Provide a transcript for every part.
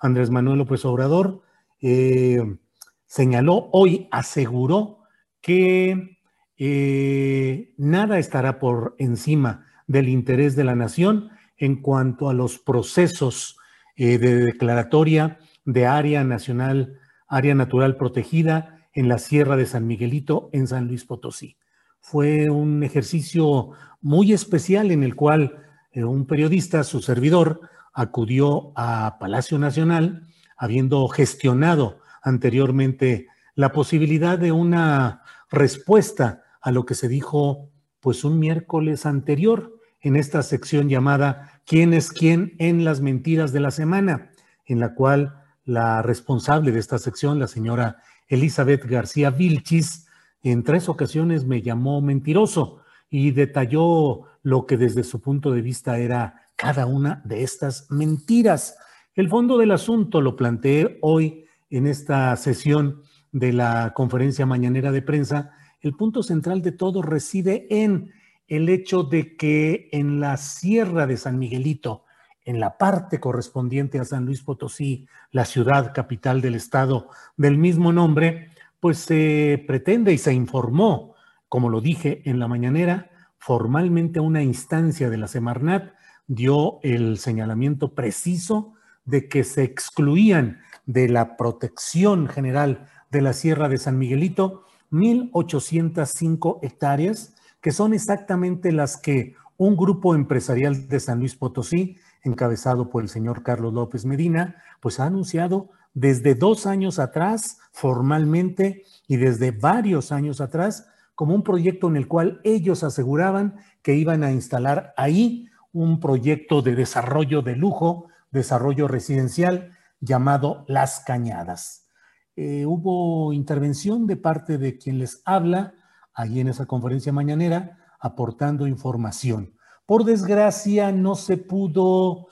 Andrés Manuel López Obrador, eh, señaló hoy, aseguró que eh, nada estará por encima del interés de la nación en cuanto a los procesos eh, de declaratoria de área nacional, área natural protegida en la Sierra de San Miguelito, en San Luis Potosí. Fue un ejercicio muy especial en el cual un periodista, su servidor, acudió a Palacio Nacional, habiendo gestionado anteriormente la posibilidad de una respuesta a lo que se dijo pues un miércoles anterior en esta sección llamada ¿Quién es quién en las mentiras de la semana? en la cual la responsable de esta sección, la señora Elizabeth García Vilchis, en tres ocasiones me llamó mentiroso y detalló lo que desde su punto de vista era cada una de estas mentiras. El fondo del asunto lo planteé hoy en esta sesión de la conferencia mañanera de prensa. El punto central de todo reside en el hecho de que en la sierra de San Miguelito, en la parte correspondiente a San Luis Potosí, la ciudad capital del estado del mismo nombre, pues se pretende y se informó, como lo dije en la mañanera, formalmente una instancia de la Semarnat dio el señalamiento preciso de que se excluían de la protección general de la Sierra de San Miguelito 1.805 hectáreas, que son exactamente las que un grupo empresarial de San Luis Potosí, encabezado por el señor Carlos López Medina, pues ha anunciado desde dos años atrás formalmente y desde varios años atrás como un proyecto en el cual ellos aseguraban que iban a instalar ahí un proyecto de desarrollo de lujo, desarrollo residencial llamado Las Cañadas. Eh, hubo intervención de parte de quien les habla allí en esa conferencia mañanera aportando información. Por desgracia no se pudo,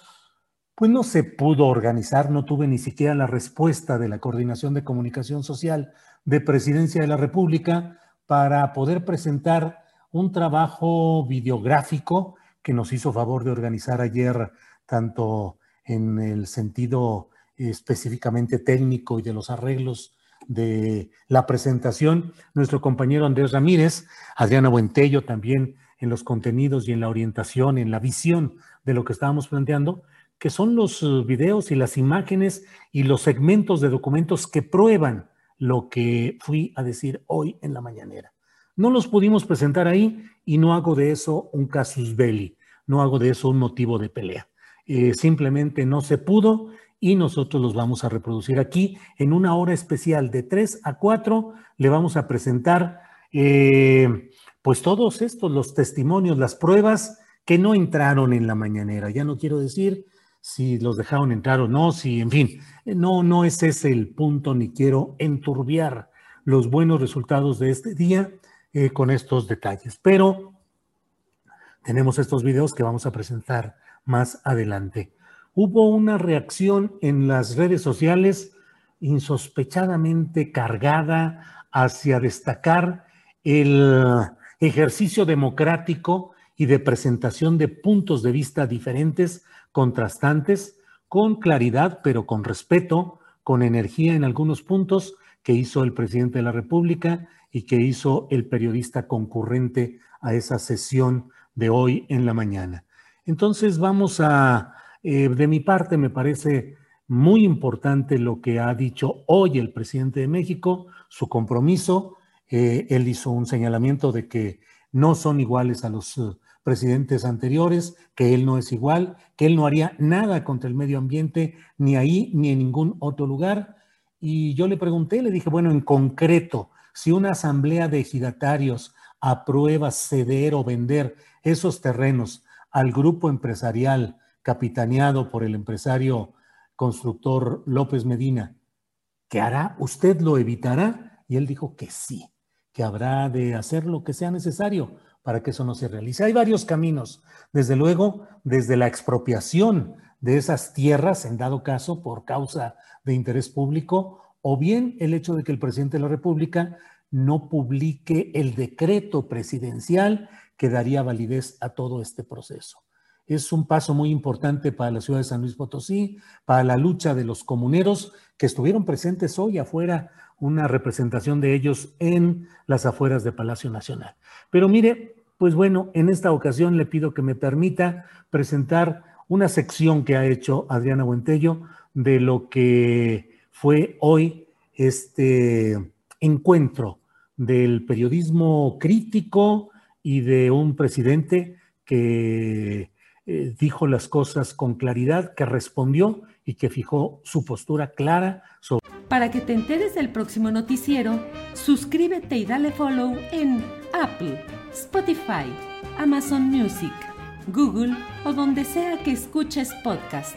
pues no se pudo organizar, no tuve ni siquiera la respuesta de la Coordinación de Comunicación Social de Presidencia de la República para poder presentar un trabajo videográfico que nos hizo favor de organizar ayer, tanto en el sentido específicamente técnico y de los arreglos de la presentación, nuestro compañero Andrés Ramírez, Adriana Buentello también en los contenidos y en la orientación, en la visión de lo que estábamos planteando, que son los videos y las imágenes y los segmentos de documentos que prueban lo que fui a decir hoy en la mañanera. No los pudimos presentar ahí y no hago de eso un casus belli, no hago de eso un motivo de pelea. Eh, simplemente no se pudo y nosotros los vamos a reproducir aquí en una hora especial de 3 a 4. Le vamos a presentar eh, pues todos estos, los testimonios, las pruebas que no entraron en la mañanera. Ya no quiero decir si los dejaron entrar o no, si, en fin, no, no es ese el punto, ni quiero enturbiar los buenos resultados de este día eh, con estos detalles. Pero tenemos estos videos que vamos a presentar más adelante. Hubo una reacción en las redes sociales insospechadamente cargada, hacia destacar el ejercicio democrático y de presentación de puntos de vista diferentes, contrastantes, con claridad, pero con respeto, con energía en algunos puntos que hizo el presidente de la República y que hizo el periodista concurrente a esa sesión de hoy en la mañana. Entonces vamos a, eh, de mi parte me parece muy importante lo que ha dicho hoy el presidente de México, su compromiso. Eh, él hizo un señalamiento de que no son iguales a los eh, presidentes anteriores, que él no es igual, que él no haría nada contra el medio ambiente, ni ahí ni en ningún otro lugar. Y yo le pregunté, le dije, bueno, en concreto, si una asamblea de ejidatarios aprueba ceder o vender esos terrenos al grupo empresarial capitaneado por el empresario constructor López Medina, ¿qué hará? ¿Usted lo evitará? Y él dijo que sí, que habrá de hacer lo que sea necesario para que eso no se realice. Hay varios caminos, desde luego, desde la expropiación de esas tierras, en dado caso, por causa de interés público, o bien el hecho de que el presidente de la República no publique el decreto presidencial que daría validez a todo este proceso. Es un paso muy importante para la ciudad de San Luis Potosí, para la lucha de los comuneros que estuvieron presentes hoy afuera, una representación de ellos en las afueras de Palacio Nacional. Pero mire, pues bueno, en esta ocasión le pido que me permita presentar una sección que ha hecho Adriana Buentello de lo que fue hoy este encuentro del periodismo crítico y de un presidente que eh, dijo las cosas con claridad, que respondió y que fijó su postura clara sobre... Para que te enteres del próximo noticiero, suscríbete y dale follow en Apple, Spotify, Amazon Music, Google o donde sea que escuches podcast.